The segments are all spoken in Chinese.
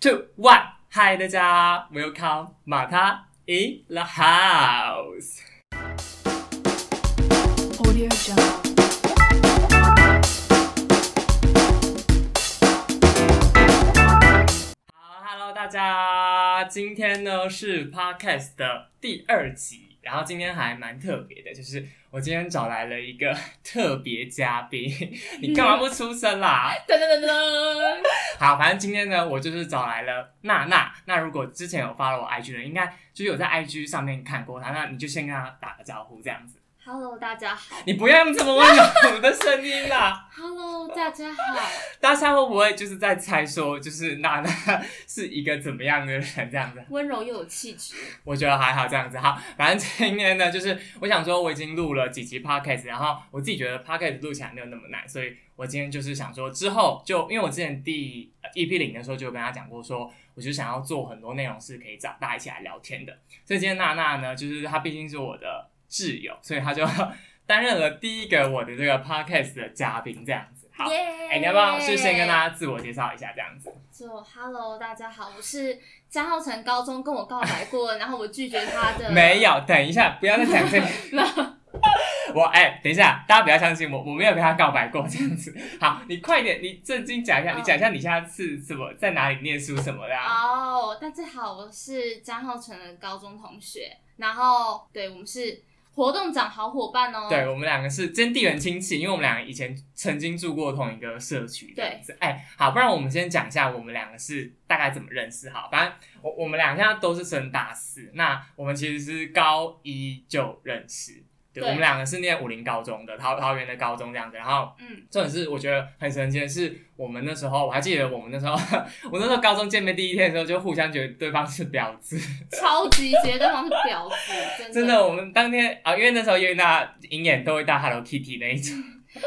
two, one，嗨，大家，welcome 马他 in the house。Audio Jungle. 好，Hello，大家，今天呢是 Podcast 的第二集，然后今天还蛮特别的，就是我今天找来了一个 特别嘉宾，你干嘛不出声啦？噔噔噔噔，好，反正今天呢，我就是找来了娜娜。那如果之前有发了我 IG 的，应该就是有在 IG 上面看过她，那你就先跟她打个招呼，这样子。Hello，大家好。你不要用这么温柔的声音啦。Hello，大家好。大家会不会就是在猜说，就是娜娜是一个怎么样的人这样子？温柔又有气质。我觉得还好这样子。哈，反正今天呢，就是我想说，我已经录了几集 podcast，然后我自己觉得 podcast 录起来没有那么难，所以我今天就是想说，之后就因为我之前第呃 EP 零的时候就有跟他讲过说，我就想要做很多内容是可以找大家一起来聊天的。所以今天娜娜呢，就是她毕竟是我的挚友，所以他就 担任了第一个我的这个 podcast 的嘉宾这样子。好。耶！哎、你要不要是先跟大家自我介绍一下这样子？就 Hello，大家好，我是张浩成，高中跟我告白过，然后我拒绝他的。没有，等一下，不要再讲这个。我哎、等一下，大家不要相信我，我没有跟他告白过这样子。好，你快点，你正经讲一下，哦你讲一下你现在是什么，在哪里念书什么的、啊。哦大家好，我是张浩成的高中同学，然后对我们是活动长好伙伴哦。对我们两个是真地缘亲戚，因为我们两个以前曾经住过同一个社区这样子。哎、好，不然我们先讲一下我们两个是大概怎么认识。好，反正我我们俩现在都是升大四，那我们其实是高一就认识。对，我们两个是念武林高中的，桃桃园的高中这样子，然后嗯，重点是我觉得很神奇的是，我们那时候我还记得我们那时候，我那时候高中见面第一天的时候，就互相觉得对方是婊子。超级觉得对方是婊子，真的。真的，我们当天啊，因为那时候因为那银眼都会戴 Hello Kitty 那一种，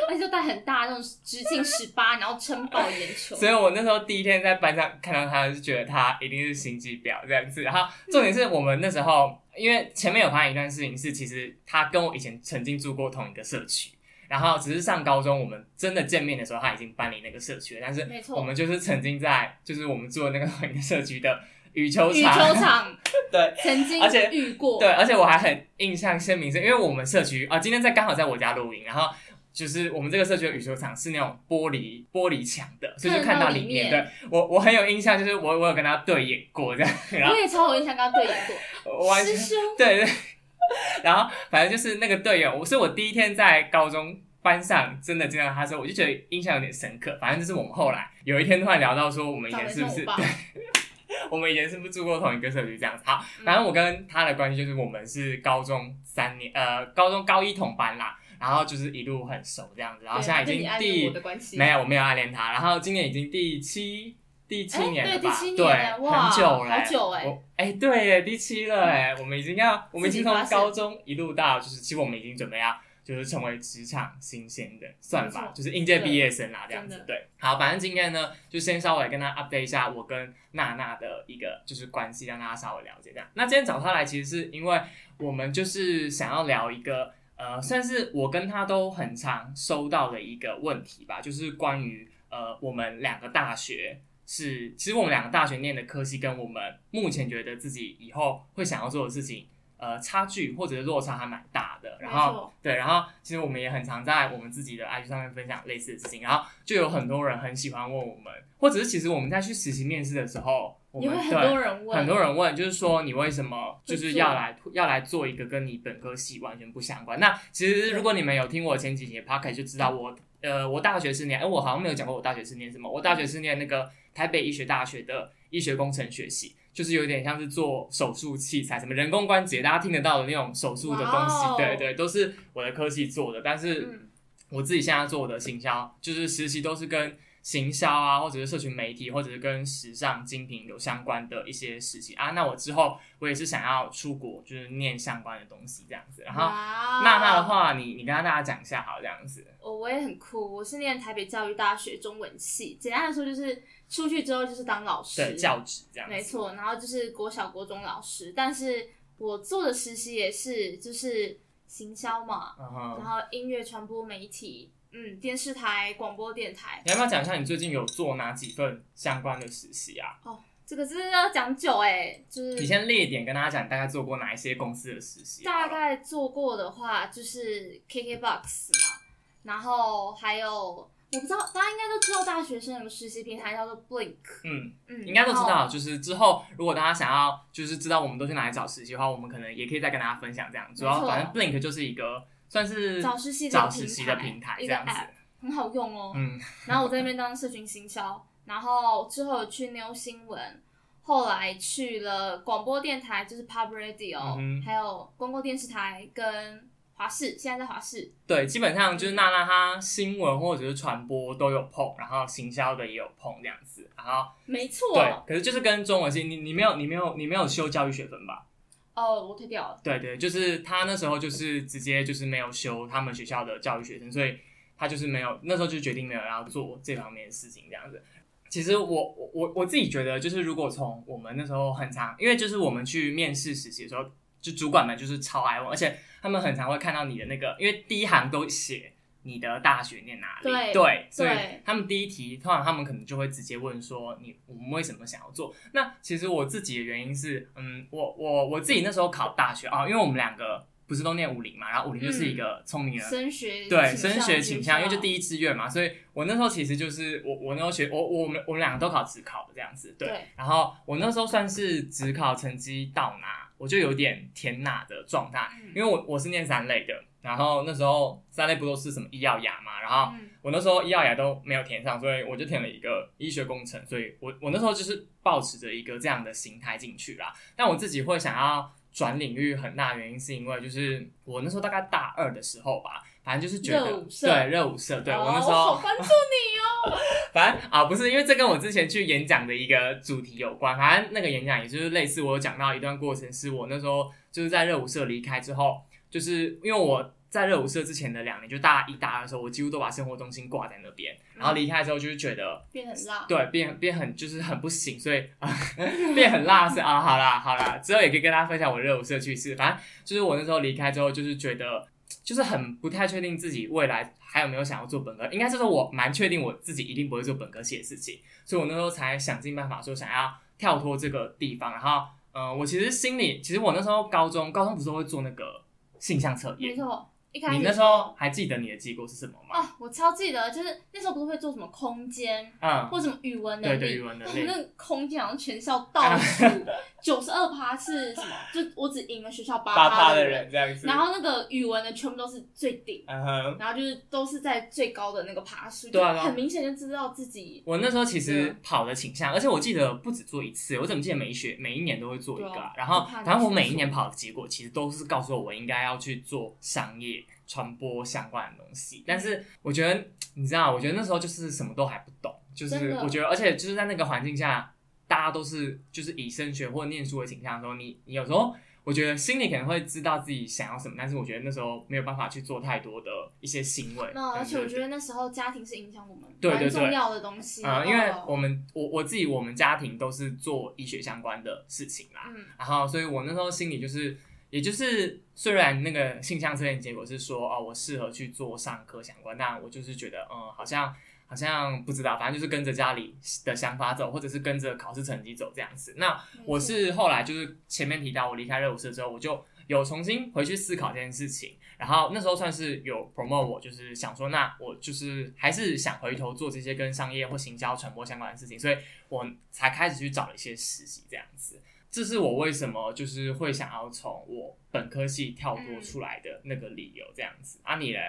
而且就戴很大那种直径十八，然后撑爆眼球。所以我那时候第一天在班上看到他，就觉得他一定是心机婊这样子。然后重点是我们那时候，因为前面有发生一段事情是，其实他跟我以前曾经住过同一个社区。然后只是上高中，我们真的见面的时候，他已经搬离那个社区了。但是没错我们就是曾经在，就是我们住的那个同一个社区的羽球羽场，球场对，曾经而且遇过，对，而且我还很印象鲜明，是因为我们社区啊，今天在刚好在我家录音，然后就是我们这个社区的羽球场是那种玻璃玻璃墙的，所以就看到里面。对我我很有印象，就是我我有跟他对眼过这样，然后我也超有印象，跟他对眼过。我完全师兄，对对，然后反正就是那个队友，我是我第一天在高中。班上真的见到他的时候，我就觉得印象有点深刻。反正就是我们后来有一天突然聊到说，我们以前是不是对，我们以前是不是住过同一个社区这样子？好，反正我跟他的关系就是我们是高中三年，呃，高中高一同班啦，然后就是一路很熟这样子，然后现在已经第没有，我没有暗恋他，然后今年已经第七第七哎年了吧？对很久了、好久哎我哎、对耶，第七了哎，我们已经要，我们已经从高中一路到，就是其实我们已经准备要。就是成为职场新鲜的，算吧，就是应届毕业生啦，这样。子对，好，反正今天呢，就先稍微跟他 update 一下我跟娜娜的一个就是关系，让大家稍微了解这样。那今天找他来，其实是因为我们就是想要聊一个呃，算是我跟他都很常收到的一个问题吧，就是关于呃我们两个大学是，其实我们两个大学念的科系跟我们目前觉得自己以后会想要做的事情。呃，差距或者是落差还蛮大的，然后对，然后其实我们也很常在我们自己的 IG 上面分享类似的事情，然后就有很多人很喜欢问我们，或者是其实我们在去实习面试的时候，我们很多人问，很多人问，就是说你为什么就是要来要来做一个跟你本科系完全不相关？那其实如果你们有听我前几节 p o c a s t 就知道我呃我大学是念，哎、我好像没有讲过我大学是念什么，我大学是念那个台北医学大学的医学工程学系。就是有点像是做手术器材，什么人工关节，大家听得到的那种手术的东西对对，都是我的科系做的。但是嗯，我自己现在做的行销，就是实习都是跟行销啊，或者是社群媒体，或者是跟时尚精品有相关的一些事情啊。那我之后我也是想要出国，就是念相关的东西这样子。然后哇娜娜的，话，你你跟大家讲一下好，这样子。我我也很酷，我是念台北教育大学中文系，简单的说就是出去之后就是当老师，对，教职这样子。没错，然后就是国小、国中老师，但是我做的实习也是就是行销嘛，然后音乐传播媒体，嗯，电视台、广播电台，你要不要讲一下你最近有做哪几份相关的实习啊？哦这个真的要讲久哎、就是你先列点跟大家讲，你大概做过哪一些公司的实习？大概做过的话，就是 KKBOX 嘛，然后还有我不知道，大家应该都知道大学生有个实习平台叫做 Blink，嗯，嗯，应该都知道。就是之后如果大家想要就是知道我们都去哪里找实习的话，我们可能也可以再跟大家分享这样。主要反正 Blink 就是一个算是找实习的找平实习的台平台这样子。很好用哦。嗯，然后我在那边当社群行销，然后之后去 New 新闻，后来去了广播电台，就是 Pub Radio，、嗯还有公共电视台跟华视，现在在华视。对，基本上就是娜娜她新闻或者是传播都有碰，然后行销的也有碰这样子。然后没错。对，可是就是跟中文系，你你没有你没有你没有修教育学分吧？哦，我退掉了。对对，就是他那时候就是直接就是没有修他们学校的教育学生，所以他就是没有那时候就决定没有要做这方面的事情这样子。其实我我我我自己觉得，就是如果从我们那时候很长，因为就是我们去面试实习的时候，就主管们就是超爱问，而且他们很常会看到你的那个，因为第一行都写你的大学念哪里，对所以他们第一题通常他们可能就会直接问说你我们为什么想要做？那其实我自己的原因是，嗯，我我我自己那时候考大学啊，因为我们两个不是都念五林嘛，然后五林就是一个聪明人，升学对升学倾向，因为就第一一志愿嘛，所以我那时候其实就是我我那时候学我我们我们两个都考职考的这样子，对。对然后我那时候算是职考成绩到哪，我就有点填哪的状态，嗯因为我我是念三类的，然后那时候三类不都是什么医药牙嘛，然后嗯我那时候医药牙都没有填上，所以我就填了一个医学工程，所以我我那时候就是抱持着一个这样的心态进去啦。但我自己会想要转领域很大原因，是因为就是我那时候大概大二的时候吧，反正就是觉得对热舞社，对、哦我那时候好关注你哦。反正啊，不是因为这跟我之前去演讲的一个主题有关。反正那个演讲也就是类似，我有讲到一段过程，是我那时候就是在热舞社离开之后，就是因为我在热舞社之前的两年，就大一、大二的时候，我几乎都把生活中心挂在那边。然后离开之后，就是觉得变很辣。对变变很就是很不行，所以啊 变很辣是啊，好啦好啦，之后也可以跟大家分享我热舞社趣事。反正就是我那时候离开之后，就是觉得就是很不太确定自己未来还有没有想要做本科，应该是说我蛮确定我自己一定不会做本科系的事情，所以我那时候才想尽办法说想要跳脱这个地方。然后，嗯、我其实心里其实我那时候高中高中不是会做那个性向测验，没错，一开始你那时候还记得你的结果是什么吗？啊，我超记得，就是那时候不是会做什么空间嗯，或什么语文能力，对对，语文能力，哦那个空间好像全校倒数 九十二趴是什么？就我只赢了学校八八趴的趴人，这样子，然后那个语文的全部都是最顶，嗯。然后就是都是在最高的那个爬数，就很明显就知道自己我那时候其实啊。跑的倾向，而且我记得不止做一次，我怎么记得每一学每一年都会做一个啊、对啊然后就怕你反正我每一年跑的结果其实都是告诉我我应该要去做商业传播相关的东西，但是我觉得你知道，我觉得那时候就是什么都还不懂，就是我觉得，而且就是在那个环境下，大家都是就是以升学或念书的倾向的时候，你你有时候。我觉得心里可能会知道自己想要什么，但是我觉得那时候没有办法去做太多的一些行为。那而且我觉得。那时候家庭是影响我们对重要的东西，啊、因为哦我们我我自己我们家庭都是做医学相关的事情啦，嗯然后所以我那时候心里就是，也就是虽然那个性向测验结果是说哦我适合去做上课相关，但我就是觉得嗯好像好像不知道，反正就是跟着家里的想法走，或者是跟着考试成绩走这样子。那我是后来就是前面提到我离开热舞社之后，我就有重新回去思考这件事情，然后那时候算是有 promote 我，就是想说，那我就是还是想回头做这些跟商业或行销传播相关的事情，所以我才开始去找了一些实习这样子。这是我为什么就是会想要从我本科系跳脱出来的那个理由，这样子。啊，你人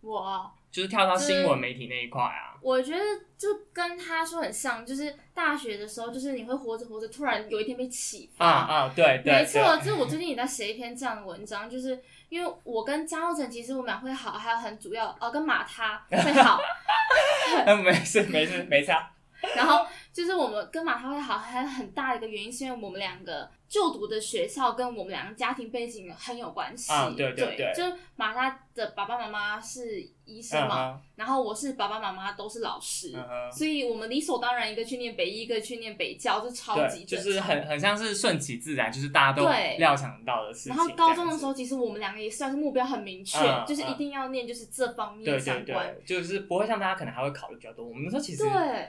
我就是跳到新闻媒体那一块啊，我觉得就跟他说很像，就是大学的时候，就是你会活着活着，突然有一天被启发。啊啊，对对，没错，就是我最近也在写一篇这样的文章，就是因为我跟张浩辰其实我们俩会好，还有很主要呃跟马他会好 嗯，没事没事没差，然后就是我们跟马涛会好，还有很大的一个原因是因为我们两个就读的学校跟我们两个家庭背景很有关系。啊对对对就是马他的爸爸妈妈是医生嘛，然后我是爸爸妈妈都是老师，所以我们理所当然一个去念北医，一个去念北教，就超级就是很很像是顺其自然，就是大家都料想到的事情。然后高中的时候，其实我们两个也算是目标很明确，就是一定要念就是这方面相关，就是不会像大家可能还会考虑比较多。我们那时候其实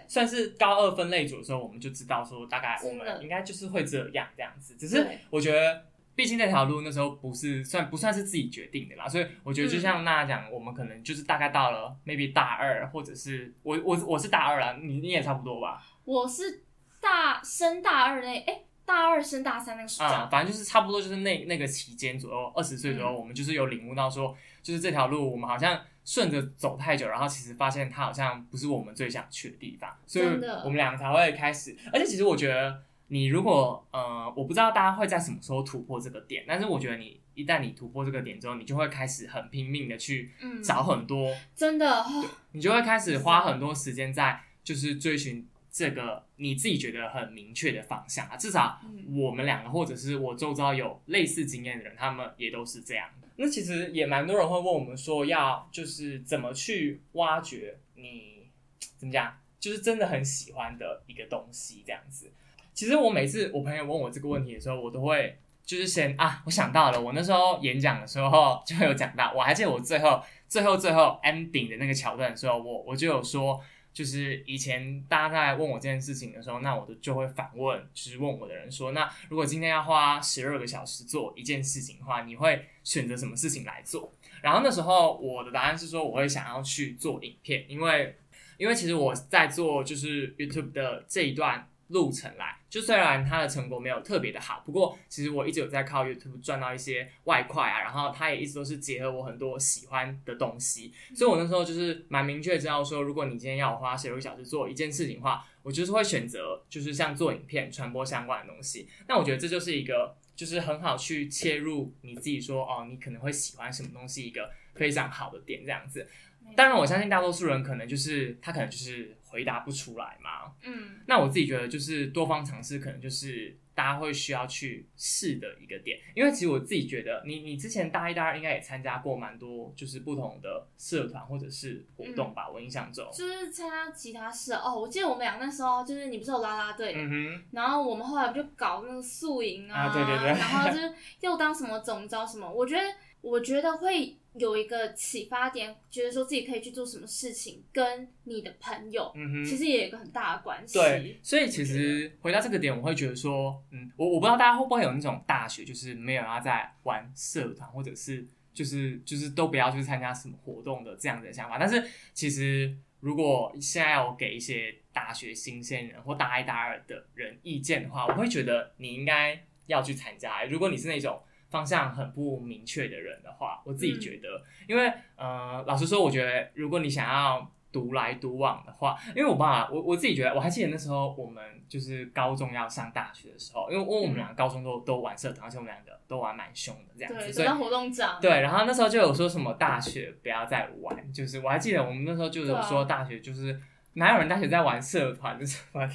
算是高二分类组的时候，我们就知道说大概我们应该就是会这样这样子，只是我觉得。毕竟那条路那时候不是算不算是自己决定的啦，所以我觉得就像娜讲，我们可能就是大概到了 maybe 大二，或者是我我我是大二啊，你你也差不多吧？我是大升大二那哎大二升大三那个时候，反正就是差不多就是那那个期间左右，二十岁左右，我们就是有领悟到说，就是这条路我们好像顺着走太久，然后其实发现它好像不是我们最想去的地方，所以我们两个才会开始。而且其实我觉得。你如果呃，我不知道大家会在什么时候突破这个点，但是我觉得你一旦你突破这个点之后，你就会开始很拼命的去找很多，真的，你就会开始花很多时间在就是追寻这个你自己觉得很明确的方向啊。至少我们两个或者是我周遭有类似经验的人，他们也都是这样。那其实也蛮多人会问我们说，要就是怎么去挖掘你怎么讲，就是真的很喜欢的一个东西这样子。其实我每次我朋友问我这个问题的时候，我都会就是先啊，我想到了，我那时候演讲的时候就有讲到，我还记得我最后最后最后 ending 的那个桥段的时候，我我就有说，就是以前大家在问我这件事情的时候，那我就就会反问，就是问我的人说，那如果今天要花十二个小时做一件事情的话，你会选择什么事情来做？然后那时候我的答案是说，我会想要去做影片，因为因为其实我在做就是 YouTube 的这一段。路程来，就虽然它的成果没有特别的好，不过其实我一直有在靠 YouTube 赚到一些外快啊，然后它也一直都是结合我很多喜欢的东西，所以我那时候就是蛮明确知道说，如果你今天要花十六个小时做一件事情的话，我就是会选择就是像做影片传播相关的东西。那我觉得这就是一个就是很好去切入你自己说哦，你可能会喜欢什么东西一个非常好的点这样子。当然，我相信大多数人可能就是他可能就是回答不出来嘛。嗯，那我自己觉得就是多方尝试，可能就是大家会需要去试的一个点。因为其实我自己觉得，你你之前大一、大二应该也参加过蛮多就是不同的社团或者是活动吧？我印象中就是参加其他社哦。我记得我们俩那时候就是你不是有啦啦队，嗯哼，然后我们后来不就搞那个宿营啊？对对对，然后就是又当什么总招什么？我觉得。我觉得会有一个启发点，觉得说自己可以去做什么事情，跟你的朋友，其实也有一个很大的关系。对，所以其实回到这个点，我会觉得说，嗯，我我不知道大家会不会有那种大学就是没有要在玩社团，或者是就是就是都不要去参加什么活动的这样的想法。但是其实如果现在要给一些大学新鲜人或大一、大二的人意见的话，我会觉得你应该要去参加。如果你是那种。方向很不明确的人的话，我自己觉得，因为呃，老实说，我觉得如果你想要独来独往的话，因为我爸，我我自己觉得，我还记得那时候我们就是高中要上大学的时候，因为因为我们两个高中都都玩社团，而且我们两个都玩蛮凶的这样子，对，当活动长，对，然后那时候就有说什么大学不要再玩，就是我还记得我们那时候就有说大学就是哪有人大学在玩社团，就是对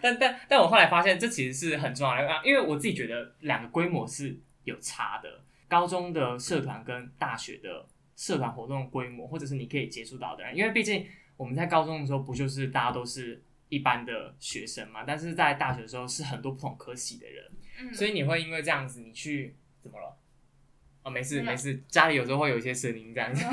但但但我后来发现这其实是很重要的，因为我自己觉得两个规模是。有差的，高中的社团跟大学的社团活动规模，或者是你可以接触到的人，因为毕竟我们在高中的时候不就是大家都是一般的学生嘛，但是在大学的时候是很多不同科系的人，所以你会因为这样子，你去怎么了？哦，没事没事，家里有时候会有一些声音这样子。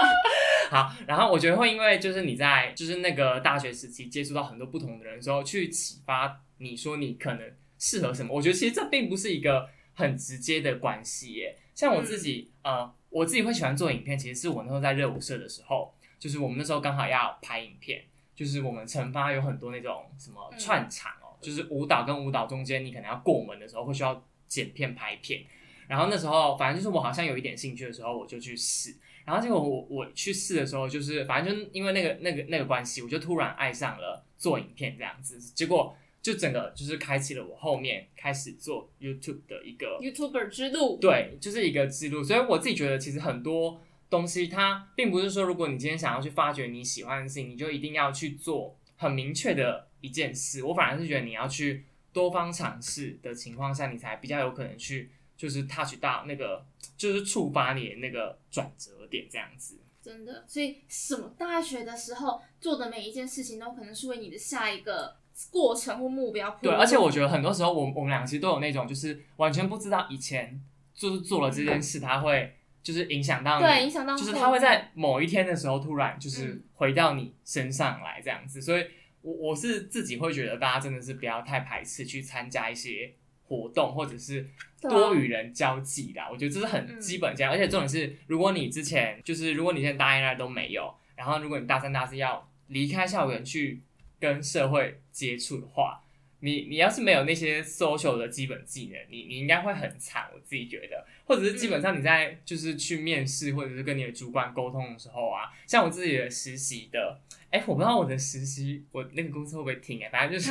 好，然后我觉得会因为就是你在就是那个大学时期接触到很多不同的人之后，去启发你说你可能适合什么。我觉得其实这并不是一个。很直接的关系耶，像我自己，呃，我自己会喜欢做影片，其实是我那时候在热舞社的时候，就是我们那时候刚好要拍影片，就是我们惩发有很多那种什么串场哦，就是舞蹈跟舞蹈中间你可能要过门的时候会需要剪片拍片，然后那时候反正就是我好像有一点兴趣的时候，我就去试，然后结果我我去试的时候，就是反正就因为那个那个那个关系，我就突然爱上了做影片这样子，结果。就整个就是开启了我后面开始做 YouTube 的一个 YouTuber 之路，对，就是一个之路。所以我自己觉得，其实很多东西它并不是说，如果你今天想要去发掘你喜欢的事情，你就一定要去做很明确的一件事。我反而是觉得你要去多方尝试的情况下，你才比较有可能去就是 touch 到那个，就是触发你的那个转折点这样子。真的，所以什么大学的时候做的每一件事情，都可能是为你的下一个过程或目标。对，而且我觉得很多时候，我我们俩其实都有那种，就是完全不知道以前就是做了这件事，它会就是影响到你，对，影响到，就是它会在某一天的时候突然就是回到你身上来这样子。所以，我我是自己会觉得，大家真的是不要太排斥去参加一些。活动或者是多与人交际的，我觉得这是很基本这样。而且重点是，如果你之前就是如果你现在大一、大二都没有，然后如果你大三、大四要离开校园去跟社会接触的话，你你要是没有那些 social 的基本技能，你你应该会很惨。我自己觉得，或者是基本上你在就是去面试或者是跟你的主管沟通的时候啊，像我自己的实习的。哎，我不知道我的实习，我那个公司会不会听？哎，反正就是，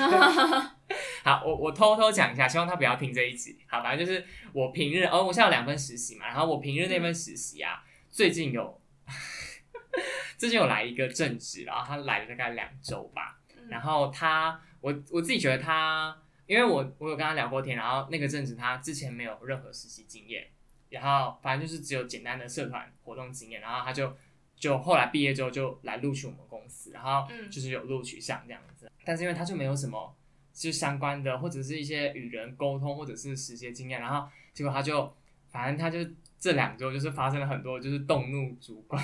好，我我偷偷讲一下，希望他不要听这一集。好，反正就是我平日，哦，我现在有两份实习嘛，然后我平日那份实习啊，最近有，最近有来一个正职，然后他来了大概两周吧，然后他，我我自己觉得他，因为我我有跟他聊过天，然后那个阵子他之前没有任何实习经验，然后反正就是只有简单的社团活动经验，然后他就。就后来毕业之后就来录取我们公司，然后就是有录取上这样子，但是因为他就没有什么就相关的或者是一些与人沟通或者是实习经验，然后结果他就反正他就这两周就是发生了很多就是动怒主管，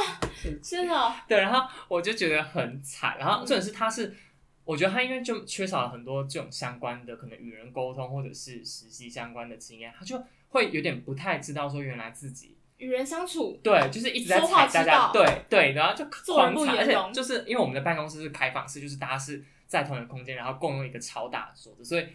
真的 对，然后我就觉得很惨，然后重点是他是我觉得他因为就缺少了很多这种相关的可能与人沟通或者是实习相关的经验，他就会有点不太知道说原来自己。与人相处，对，就是一直在踩大家，对对，然后就狂踩，而且就是因为我们的办公室是开放式，就是大家是在同一个空间，然后共用一个超大的桌子，所以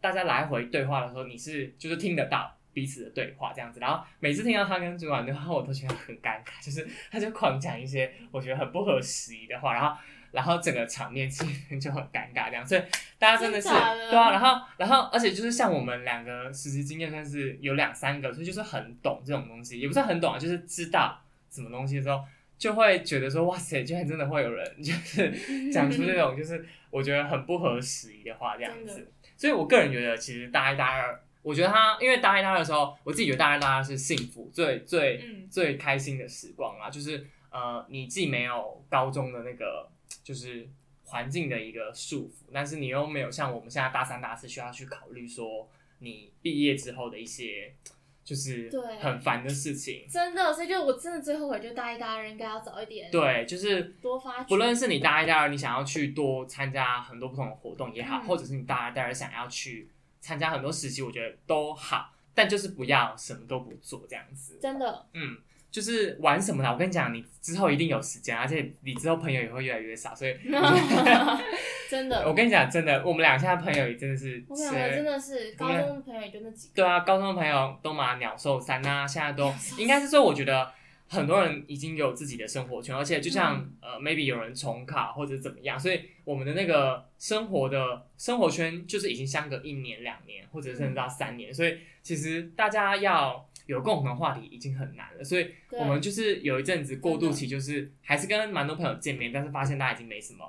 大家来回对话的时候，你是就是听得到彼此的对话这样子，然后每次听到他跟主管对话，我都觉得很尴尬，就是他就狂讲一些我觉得很不合时宜的话，然后。然后整个场面气氛就很尴尬，这样，所以大家真的是对啊，然后然后而且就是像我们两个实习经验算是有两三个，所以就是很懂这种东西，也不是很懂啊，就是知道什么东西的时候，就会觉得说哇塞，居然真的会有人 就是讲出这种就是我觉得很不合时宜的话这样子。所以我个人觉得，其实大一、大二，我觉得他因为大一、大二的时候，我自己觉得大一、大二是幸福最最最开心的时光啊，就是呃，你既没有高中的那个。就是环境的一个束缚，但是你又没有像我们现在大三、大四需要去考虑说你毕业之后的一些就是很烦的事情。真的，所以就我真的最后悔，就大一、大二应该要早一点。对，就是多发。不论是你大一、大二，你想要去多参加很多不同的活动也好，或者是你大二、大二想要去参加很多实习，我觉得都好，但就是不要什么都不做这样子。真的，嗯。就是玩什么呢？我跟你讲，你之后一定有时间，而且你之后朋友也会越来越少，所以 真的。我跟你讲，真的，我们俩现在朋友也真的是，我们两个真的是高中的朋友也就那几个。对啊，高中的朋友都嘛鸟兽散啊，现在都 应该是说，我觉得很多人已经有自己的生活圈，而且就像呃，maybe 有人重考或者怎么样，所以我们的那个生活的生活圈就是已经相隔一年、两年，或者甚至到三年，所以其实大家要。有共同的话题已经很难了，所以我们就是有一阵子过渡期，就是还是跟蛮多朋友见面，但是发现大家已经没什么。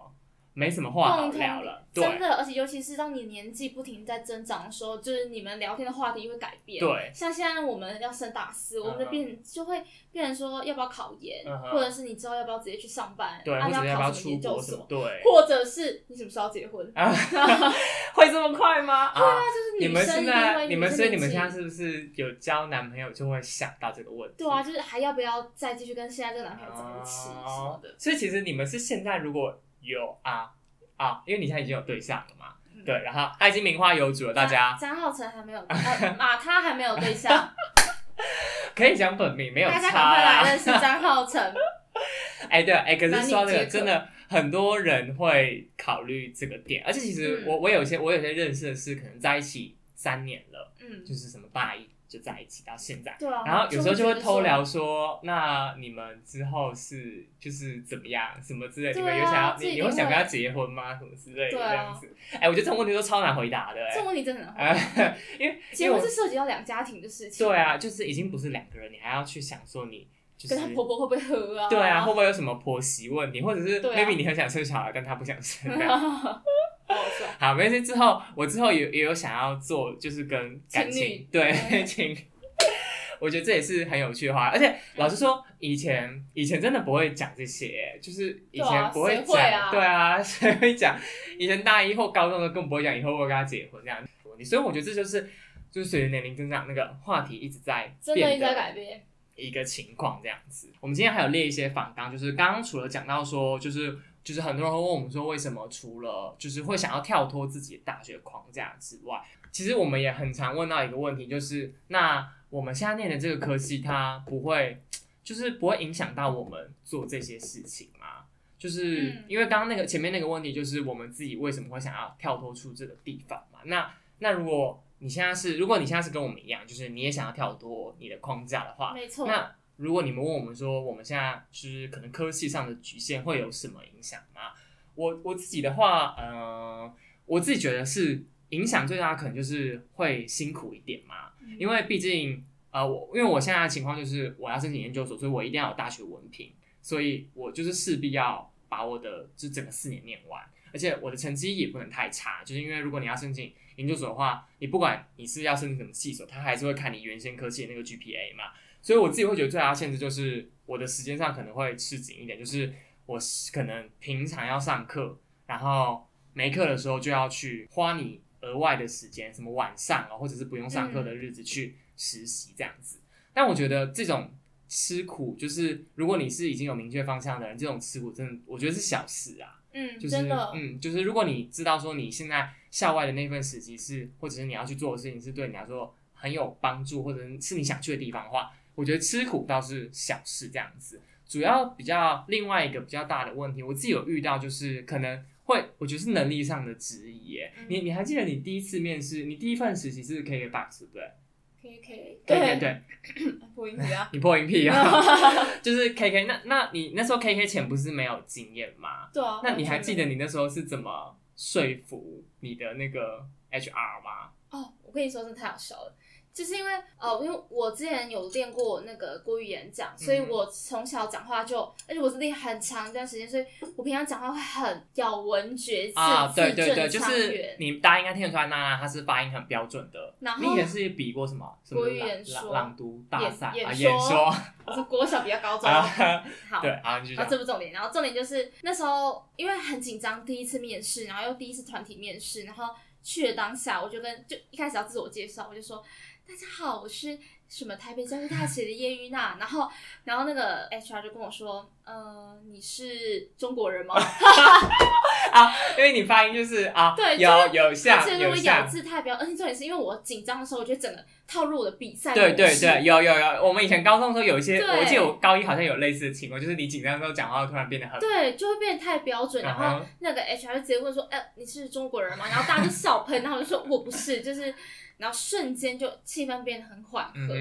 没什么话好聊了，真的，而且尤其是当你年纪不停在增长的时候，就是你们聊天的话题会改变。对，像现在我们要升大四，我们的变就会变成说要不要考研，或者是你之后要不要直接去上班，对，或者要考什么研究所，对，或者是你什么时候结婚？会这么快吗？对啊，就是女生在你们所以你们现在是不是有交男朋友就会想到这个问题？对啊，就是还要不要再继续跟现在这个男朋友在一起什么的？所以其实你们是现在如果有啊。啊，因为你现在已经有对象了嘛，对，然后他已经名花有主了，大家。张浩成还没有，马他还没有对象，可以讲本名，没有差。大家赶快来认识张浩成。哎，对，哎，可是说这个真的很多人会考虑这个点，而且其实我我有些我有些认识的是可能在一起三年了，嗯，就是什么大一。就在一起到现在，对啊，然后有时候就会偷聊说，那你们之后是就是怎么样，什么之类，你们有想要你你会想跟他结婚吗？什么之类的这样子？哎，我觉得这种问题都超难回答的，这种问题真的很难，因为结婚是涉及到两家庭的事情。对啊，就是已经不是两个人，你还要去想说你就是跟他婆婆会不会喝啊？对啊，会不会有什么婆媳问题，或者是 maybe 你很想生小孩，但他不想生。好，没事。之后我之后也也有想要做，就是跟感情对情，我觉得这也是很有趣的话。而且老实说，以前以前真的不会讲这些，就是以前不会讲，对啊，谁会讲？以前大一或高中的更不会讲以后会跟他结婚这样子。所以我觉得这就是就是随着年龄增长，那个话题一直在真的一直在改变一个情况这样子。我们今天还有列一些访纲，就是刚刚除了讲到说，就是就是很多人会问我们说，为什么除了就是会想要跳脱自己的大学框架之外，其实我们也很常问到一个问题，就是那我们现在念的这个科系，它不会 就是不会影响到我们做这些事情吗？就是因为刚刚那个前面那个问题，就是我们自己为什么会想要跳脱出这个地方嘛？那那如果你现在是，如果你现在是跟我们一样，就是你也想要跳脱你的框架的话，没错。那如果你们问我们说，我们现在是可能科技上的局限会有什么影响吗？我我自己的话，呃，我自己觉得是影响最大，可能就是会辛苦一点嘛。因为毕竟，呃，我因为我现在的情况就是我要申请研究所，所以我一定要有大学文凭，所以我就是势必要把我的就整个四年念完，而且我的成绩也不能太差，就是因为如果你要申请。研究所的话，你不管你是要申请什么系所，他还是会看你原先科系的那个 GPA 嘛。所以我自己会觉得最大的限制就是我的时间上可能会吃紧一点，就是我可能平常要上课，然后没课的时候就要去花你额外的时间，什么晚上啊，或者是不用上课的日子去实习这样子。但我觉得这种吃苦，就是如果你是已经有明确方向的人，这种吃苦真的我觉得是小事啊。嗯，就是嗯，就是如果你知道说你现在校外的那份实习是，或者是你要去做的事情是对你来说很有帮助，或者是你想去的地方的话，我觉得吃苦倒是小事这样子。主要比较另外一个比较大的问题，我自己有遇到，就是可能会我觉得是能力上的质疑。你你还记得你第一次面试，你第一份实习是 K K Box 对不对？K K 对对对，破音屁啊！你破音屁啊！就是 K K，那那你那时候 K K 前不是没有经验吗？对啊。那你还记得你那时候是怎么说服你的那个 H R 吗？哦，我跟你说，真的太好笑了。就是因为呃，因为我之前有练过那个国语演讲，所以我从小讲话就，而且我是练很长一段时间，所以我平常讲话会很咬文嚼字，啊，对对对，就是你大家应该听得出来，娜娜她是发音很标准的。然后你以前是比过什么？国语演说、朗读大赛啊？演说？我是国小比较高中。好，对，好，你这不重点。然后重点就是那时候因为很紧张，第一次面试，然后又第一次团体面试，然后去了当下，我就跟就一开始要自我介绍，我就说。大家好，我是什么台北教育大学的叶玉娜，然后，然后那个 HR 就跟我说，呃，你是中国人吗？啊，因为你发音就是啊，对，有有像而且我咬字太标，而且重点是因为我紧张的时候，我觉得整个套入我的比赛。对对对，有有有，我们以前高中的时候有一些，我记得我高一好像有类似的情况，就是你紧张的时候讲话突然变得很，对，就会变得太标准，然后那个 HR 就直接问说，哎，你是中国人吗？然后大家就笑喷，然后我就说我不是，就是。然后瞬间就气氛变得很缓和，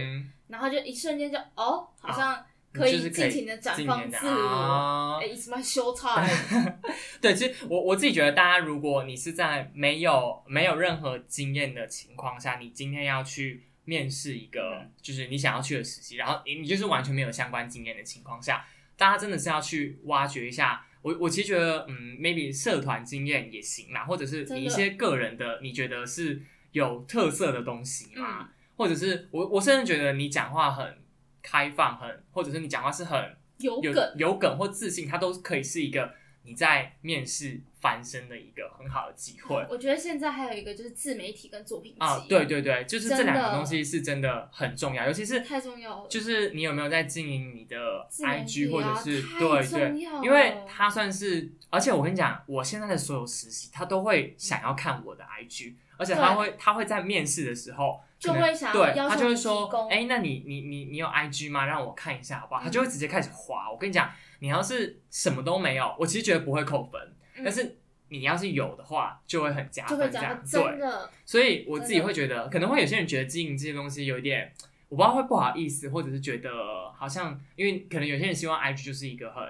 然后就一瞬间就哦，好像可以尽情的绽放自我。哎，It's my show time。对，其实我我自己觉得，大家如果你是在没有没有任何经验的情况下，你今天要去面试一个就是你想要去的实习，然后你你就是完全没有相关经验的情况下，大家真的是要去挖掘一下。我我其实觉得，嗯，maybe 社团经验也行啦，或者是你一些个人的，你觉得是。有特色的东西嘛，或者是我我甚至觉得你讲话很开放，很或者是你讲话是很有梗。有梗或自信，它都可以是一个你在面试翻身的一个很好的机会。我觉得现在还有一个就是自媒体跟作品集啊，对对对，就是这两个东西是真的很重要，尤其是太重要了。就是你有没有在经营你的 IG 或者是对对，因为它算是，而且我跟你讲，我现在的所有实习，他都会想要看我的 IG。而且他会，他会在面试的时候就会想对，他就会说，哎，那你你你你有 IG 吗？让我看一下好不好？他就会直接开始划。我跟你讲，你要是什么都没有，我其实觉得不会扣分。但是你要是有的话，就会很加分。这样对，所以我自己会觉得，可能会有些人觉得经营这些东西有一点，我不知道会不好意思，或者是觉得好像，因为可能有些人希望 IG 就是一个很。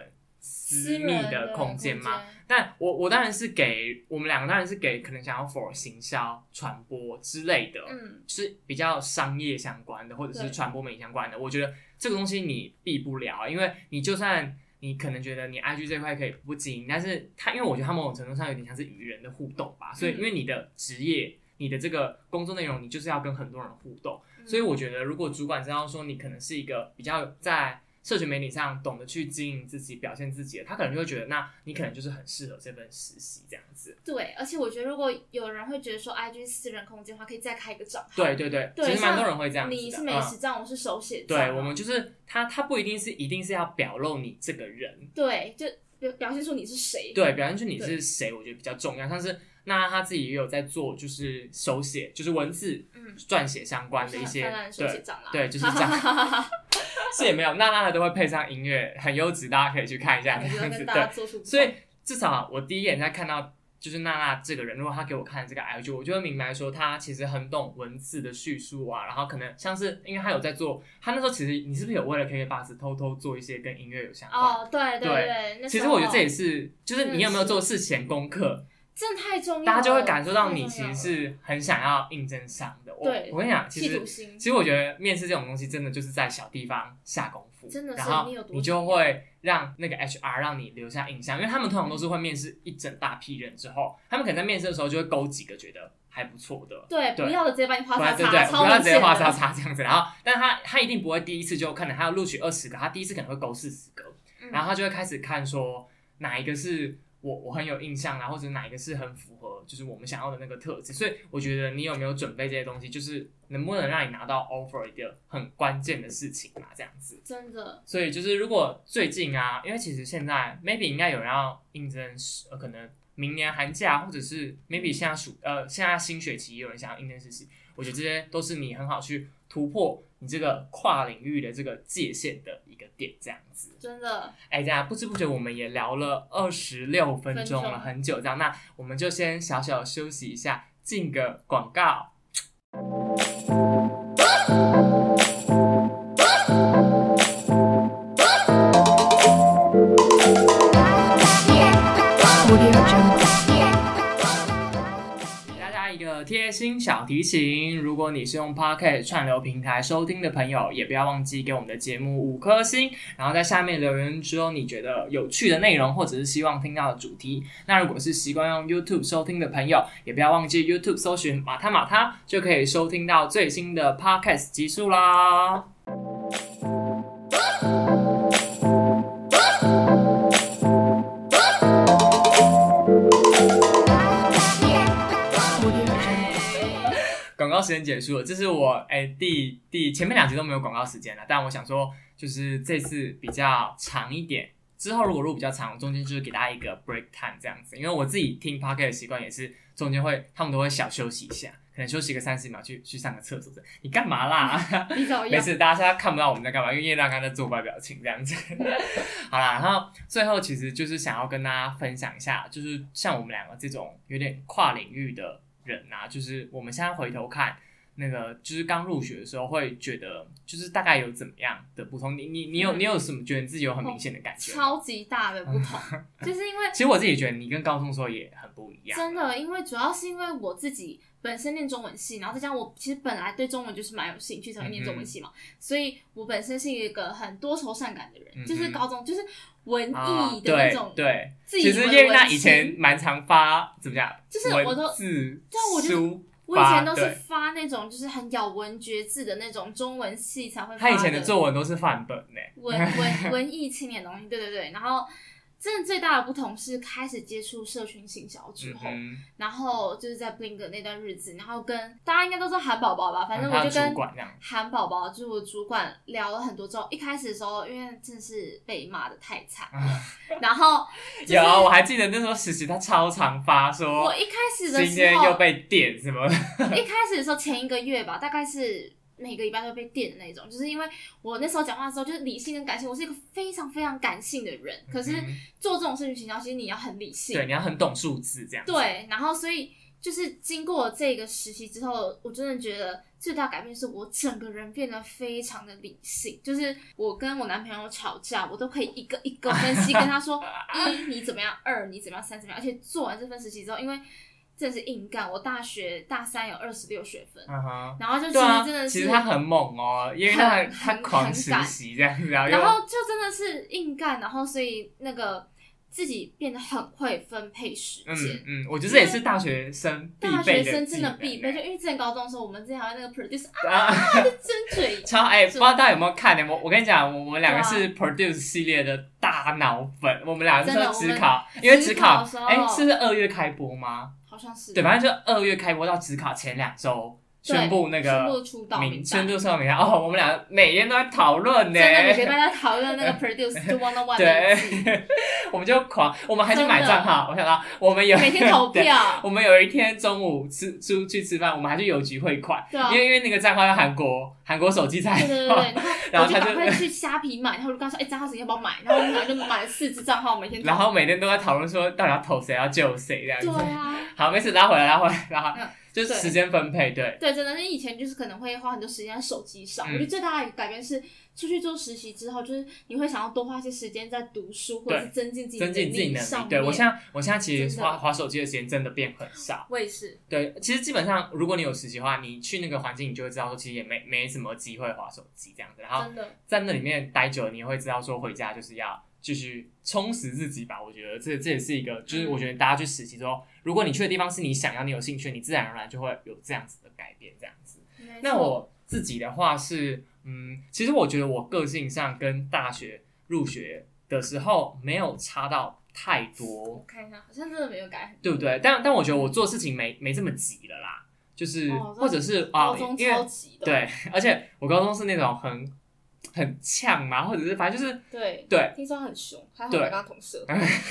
私密的空间嘛，但我我当然是给我们两个当然是给可能想要 for 行销传播之类的，嗯，是比较商业相关的或者是传播美相关的。我觉得这个东西你避不了，因为你就算你可能觉得你 IG 这块可以不经营，但是他因为我觉得他某种程度上有点像是与人的互动吧，所以嗯因为你的职业。你的这个工作内容，你就是要跟很多人互动，嗯所以我觉得，如果主管知道说你可能是一个比较在社群媒体上懂得去经营自己、表现自己的，他可能就会觉得，那你可能就是很适合这份实习这样子。对，而且我觉得如果有人会觉得说 IG 私人空间的话，可以再开一个账号。对对对，对其实蛮多人会这样子。你是美嗯食账，我是手写账啊。对，我们就是他，他不一定是一定是要表露你这个人，对就表表现出你是谁。对，表现出你是谁，我觉得比较重要。像是那他自己也有在做，就是手写，就是文字嗯，撰写相关的一些对。对就是这样 是也没有，那那他都会配上音乐，很优质，大家可以去看一下对。所以至少我第一眼在看到就是娜娜这个人，如果他给我看这个 IG，我就会明白说他其实很懂文字的叙述啊，然后可能像是因为他有在做，他那时候其实你是不是有为了 KK Bus 偷偷做一些跟音乐有相关？哦，对对对其实我觉得这也是，就是你有没有做事前功课，真的太重要了，大家就会感受到你其实是很想要应征上的。我我跟你讲，其实其实我觉得面试这种东西真的就是在小地方下功夫，真的是然后你有多你就会让那个 HR 让你留下印象，因为他们通常都是会面试一整大批人之后，他们可能在面试的时候就会勾几个觉得还不错的。对，对不要的直接把你画叉叉，不要对对，不要直接画叉。叉这样子，然后，但他他一定不会第一次就可能他要录取二十个，他第一次可能会勾四十个，嗯然后他就会开始看说哪一个是我我很有印象啊，或者哪一个是很符合就是我们想要的那个特质。所以我觉得你有没有准备这些东西，就是能不能让你拿到 offer 一个很关键的事情嘛，这样子。真的，所以就是如果最近啊，因为其实现在 maybe 应该有人要应征，呃，可能明年寒假或者是 maybe 现在暑呃现在新学期也有人想要应征实习，我觉得这些都是你很好去突破你这个跨领域的这个界限的一个点，这样子。真的，哎，这样不知不觉我们也聊了二十六分钟了，很久这样，那我们就先小小地休息一下，进个广告。小提醒：如果你是用 Pocket 串流平台收听的朋友，也不要忘记给我们的节目五颗星，然后在下面留言说你觉得有趣的内容，或者是希望听到的主题。那如果是习惯用 YouTube 收听的朋友，也不要忘记 YouTube 搜寻马他马他，就可以收听到最新的 Podcast 集数啦。告时间结束了，这是我哎、第第前面两集都没有广告时间了，但我想说就是这次比较长一点，之后如果录比较长，中间就是给大家一个 break time 这样子，因为我自己听 p o c k e t 的习惯也是中间会他们都会小休息一下，可能休息个三十秒去去上个厕所的，你干嘛啦？没事，大家现在看不到我们在干嘛，因为叶亮刚才在做怪表情这样子。好啦，然后最后其实就是想要跟大家分享一下，就是像我们两个这种有点跨领域的人啊，就是我们现在回头看。那个就是刚入学的时候会觉得，就是大概有怎么样的不同？你你你有嗯你有什么觉得你自己有很明显的感觉吗？超级大的不同，就是因为其实我自己觉得你跟高中的时候也很不一样。真的，因为主要是因为我自己本身念中文系，然后再加上我其实本来对中文就是蛮有兴趣，才会念中文系嘛，所以我本身是一个很多愁善感的人，就是高中就是文啊艺的那对种，对，自己其实以为叶娜以前蛮常发怎么讲，就是我都文字书我以前都是发那种就是很咬文嚼字的那种中文系才会发他以前的作文都是范本呢。文文文艺青年的东西，对对对。然后真的最大的不同是开始接触社群行销之后，嗯，然后就是在 Blink 那段日子，然后跟大家应该都知道韩宝宝吧，反正我就跟韩宝宝就是我主管聊了很多之后，一开始的时候因为真的是被骂的太惨，然后、就是、有，啊我还记得那时候实习，他超常发说我一开始的今天时候又被点什么，一开始的时候前一个月吧，大概是。每个礼拜都被电的那种，就是因为我那时候讲话的时候，就是理性跟感性，我是一个非常非常感性的人。可是嗯做这种社群行销，其实你要很理性，对，你要很懂数字这样。，对，然后所以就是经过这个实习之后，我真的觉得最大改变是我整个人变得非常的理性。就是我跟我男朋友吵架，我都可以一个一个分析，跟他说 一你怎么样，二你怎么样，三怎么样。而且做完这份实习之后，因为真的是硬干。我大学大三有二十六学分，然后就其实真的，是，其实他很猛哦，因为他很他很狂实习这样子，然后然后就真的是硬干，然后所以那个自己变得很会分配时嗯间。嗯，我觉得这也是大学生大学生真的必备，就因为之前高中的时候，我们之前还有那个 produce 啊，啊。真嘴超哎、不知道大家有没有看呢？我我跟你讲，我我们两个是 Produce 系列的大脑粉，我们两个是只考，因为只只考哎、是不是二月开播吗？好像是。对，反正就二月开播到只考前两周。宣布那个宣布个出道名名宣布出道名单。哦，我们俩每天都在讨论呢，真的，每个礼拜在讨论那个 produce to one on one 对，我们就狂，我们还去买账号。我想到我们有每天投票，我们有一天中午吃出去吃饭，我们还去邮局汇款，对啊。因为因为那个账号要韩国韩国手机才对对对对，然后他就赶快去虾皮买，然后我就跟他说，哎，账号谁要不要买？然后我们俩就买了四只账号，每天。然后每天都在讨论说到底要投谁，要救谁这样子。对啊，好，没事，拉回来，拉回来，拉回嗯。来，就是时间分配，对，对，真的，因为以前就是可能会花很多时间在手机上。嗯我觉得最大的改变是出去做实习之后，就是你会想要多花一些时间在读书或者是增进自己的增进自己能力。对我现在，我现在其实花花手机的时间真的变很少。我也是，对，其实基本上，如果你有实习的话，你去那个环境，你就会知道说，其实也没没什么机会划手机这样子。然后在那里面待久了，你会知道说，回家就是要继续充实自己吧。我觉得这这也是一个，就是我觉得大家去实习之后，如果你去的地方是你想要、你有兴趣，你自然而然就会有这样子的改变，这样子。那我自己的话是，嗯，其实我觉得我个性上跟大学入学的时候没有差到太多我，看一下，好像真的没有改很多。对不对？但但我觉得我做事情没没这么急了啦，就是、哦或者是啊因为对，而且我高中是那种很很呛嘛，或者是反正就是对对听说很凶，还好我跟他同事。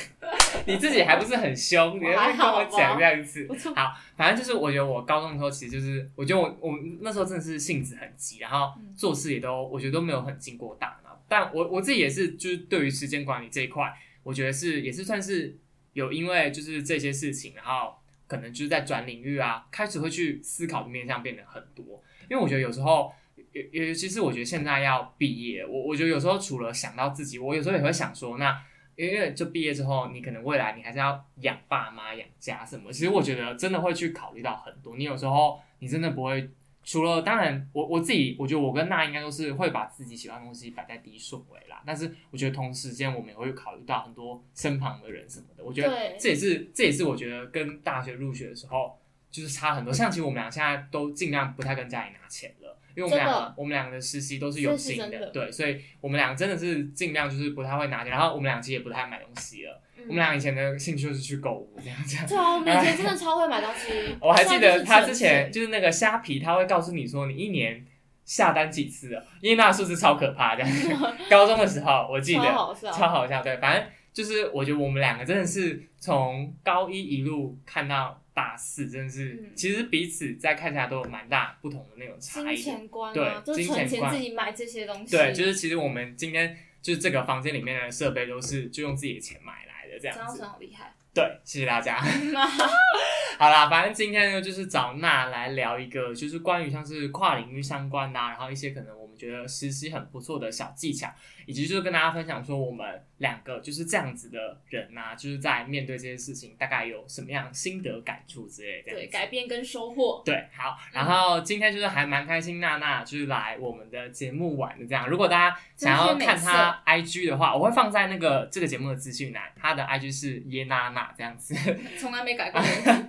你自己还不是很凶，你在那边跟我讲这样子。好，反正就是我觉得我高中的时候，其实就是我觉得我我那时候真的是性子很急，然后嗯做事也都我觉得都没有很经过大脑。但我我自己也是，就是对于时间管理这一块，我觉得是也是算是有因为就是这些事情，然后可能就是在转领域啊，开始会去思考的面向变得很多。因为我觉得有时候。尤尤其是我觉得现在要毕业，我我觉得有时候除了想到自己，我有时候也会想说，那因为就毕业之后，你可能未来你还是要养爸妈、养家什么。其实我觉得真的会去考虑到很多。你有时候你真的不会，除了当然我我自己，我觉得我跟娜应该都是会把自己喜欢的东西摆在第一顺位啦。但是我觉得同时间我们也会考虑到很多身旁的人什么的。我觉得这也是这也是我觉得跟大学入学的时候就是差很多。像其实我们俩现在都尽量不太跟家里拿钱了。因为我们两个，我们两个的实习都是有这是薪真的对，所以我们俩真的是尽量就是不太会拿钱，然后我们俩其实也不太买东西了。嗯我们俩以前的兴趣就是去购物这样这样。对啊，我们以前真的超会买东西。我还记得他之前就是那个虾皮，他会告诉你说你一年下单几次了，因为那个数字超可怕的。高中的时候我记得超好笑超好笑，对，反正就是我觉得我们两个真的是从高一一路看到大四，真的是、嗯其实彼此在看起来都有蛮大不同的那种差异的。金钱观对啊，就是金钱观存钱自己买这些东西。对，就是其实我们今天就是这个房间里面的设备都是就用自己的钱买来的这样子张老师。好厉害。对，谢谢大家。好啦，反正今天呢，就是找娜来聊一个，就是关于像是跨领域相关的、啊，然后一些可能我们觉得实习很不错的小技巧，以及就是跟大家分享说我们两个就是这样子的人呐、就是在面对这些事情，大概有什么样心得感触之类的对，改变跟收获。对，好，然后今天就是还蛮开心，娜娜就是来我们的节目玩的这样。如果大家想要看她 IG 的话，我会放在那个这个节目的资讯栏，她的 IG 是耶娜娜这样子。从来没改过。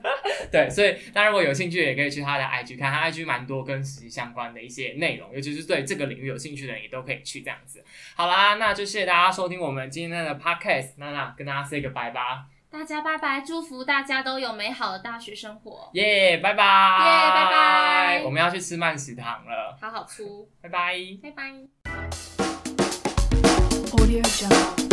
对，所以大家如果有兴趣，也可以去他的 IG 看，他 IG 蛮多跟实习相关的一些内容，尤其是对这个领域有兴趣的人，也都可以去这样子。好啦，那就谢谢大家收听我们今天的 Podcast，娜娜跟大家 say 个拜吧，大家拜拜，祝福大家都有美好的大学生活，耶、拜拜，耶拜拜我们要去吃慢食堂了，好好出，拜拜。拜拜。Audio Jungle.